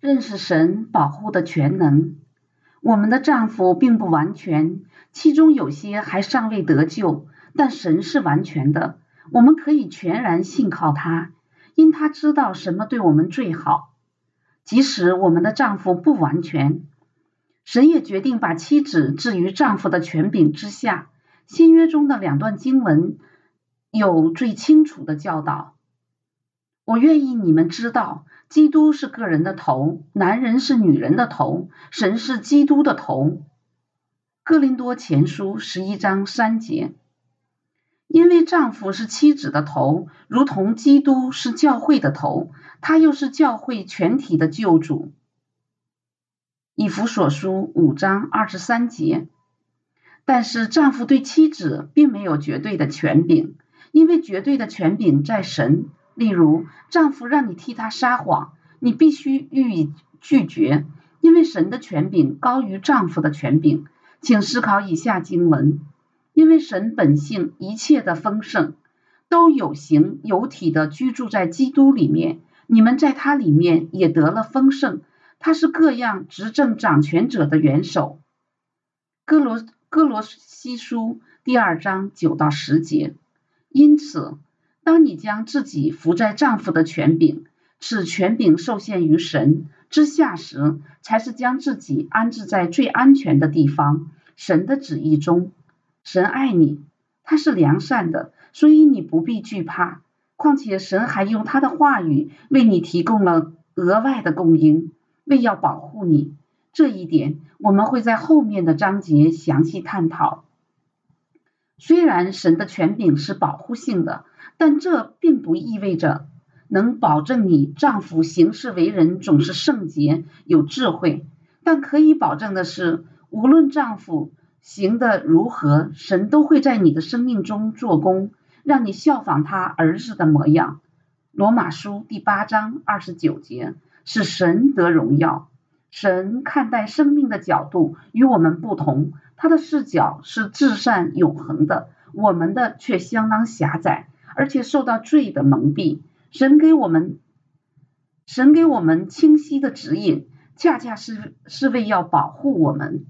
认识神保护的全能。我们的丈夫并不完全，其中有些还尚未得救，但神是完全的，我们可以全然信靠他，因他知道什么对我们最好。即使我们的丈夫不完全，神也决定把妻子置于丈夫的权柄之下。新约中的两段经文有最清楚的教导。我愿意你们知道。基督是个人的头，男人是女人的头，神是基督的头。哥林多前书十一章三节。因为丈夫是妻子的头，如同基督是教会的头，他又是教会全体的救主。以弗所书五章二十三节。但是丈夫对妻子并没有绝对的权柄，因为绝对的权柄在神。例如，丈夫让你替他撒谎，你必须予以拒绝，因为神的权柄高于丈夫的权柄。请思考以下经文：因为神本性一切的丰盛都有形有体的居住在基督里面，你们在他里面也得了丰盛。他是各样执政掌权者的元首。哥罗哥罗西书第二章九到十节。因此。当你将自己伏在丈夫的权柄，使权柄受限于神之下时，才是将自己安置在最安全的地方——神的旨意中。神爱你，他是良善的，所以你不必惧怕。况且神还用他的话语为你提供了额外的供应，为要保护你。这一点我们会在后面的章节详细探讨。虽然神的权柄是保护性的。但这并不意味着能保证你丈夫行事为人总是圣洁有智慧。但可以保证的是，无论丈夫行得如何，神都会在你的生命中做工，让你效仿他儿子的模样。罗马书第八章二十九节，是神得荣耀。神看待生命的角度与我们不同，他的视角是至善永恒的，我们的却相当狭窄。而且受到罪的蒙蔽，神给我们，神给我们清晰的指引，恰恰是是为要保护我们。